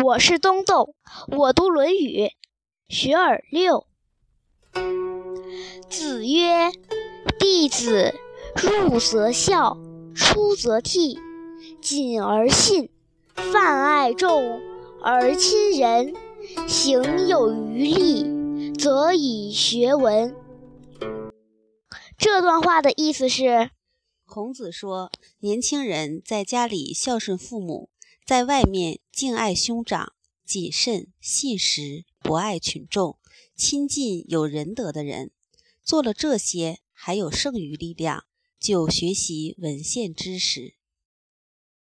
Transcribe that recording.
我是东豆，我读《论语·学而六》。子曰：“弟子入则孝，出则悌，谨而信，泛爱众而亲仁，行有余力，则以学文。”这段话的意思是，孔子说，年轻人在家里孝顺父母。在外面敬爱兄长，谨慎信实，博爱群众，亲近有仁德的人。做了这些，还有剩余力量，就学习文献知识。